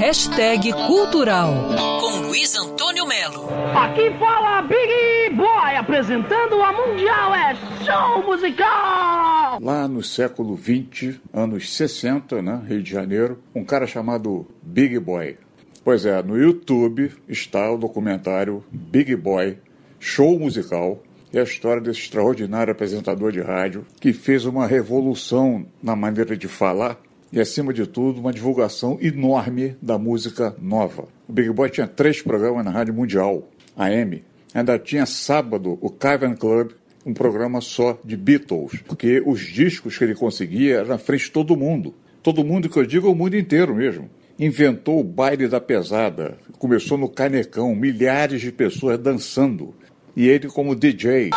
Hashtag Cultural, com Luiz Antônio Melo. Aqui fala Big Boy, apresentando a Mundial é Show Musical! Lá no século 20, anos 60, né, Rio de Janeiro, um cara chamado Big Boy. Pois é, no YouTube está o documentário Big Boy, Show Musical, e a história desse extraordinário apresentador de rádio que fez uma revolução na maneira de falar e, acima de tudo, uma divulgação enorme da música nova. O Big Boy tinha três programas na Rádio Mundial, AM. Ainda tinha sábado o Cavern Club, um programa só de Beatles, porque os discos que ele conseguia eram na frente de todo mundo. Todo mundo que eu digo é o mundo inteiro mesmo. Inventou o baile da pesada, começou no Canecão, milhares de pessoas dançando. E ele como DJ.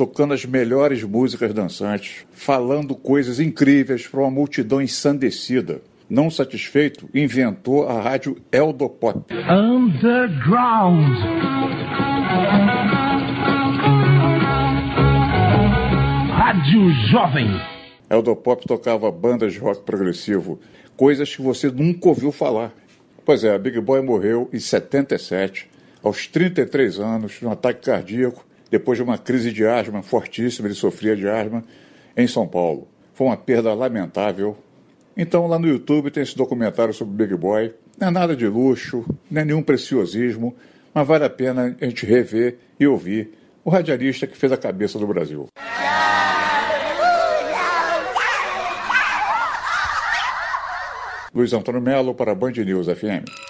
Tocando as melhores músicas dançantes, falando coisas incríveis para uma multidão ensandecida. Não satisfeito, inventou a rádio Eldopop. Underground. Rádio Jovem. Eldopop tocava bandas de rock progressivo, coisas que você nunca ouviu falar. Pois é, a Big Boy morreu em 77, aos 33 anos, de um ataque cardíaco, depois de uma crise de asma fortíssima, ele sofria de asma, em São Paulo. Foi uma perda lamentável. Então, lá no YouTube tem esse documentário sobre o Big Boy. Não é nada de luxo, não é nenhum preciosismo, mas vale a pena a gente rever e ouvir o radialista que fez a cabeça do Brasil. Luiz Antônio Melo para Band News FM.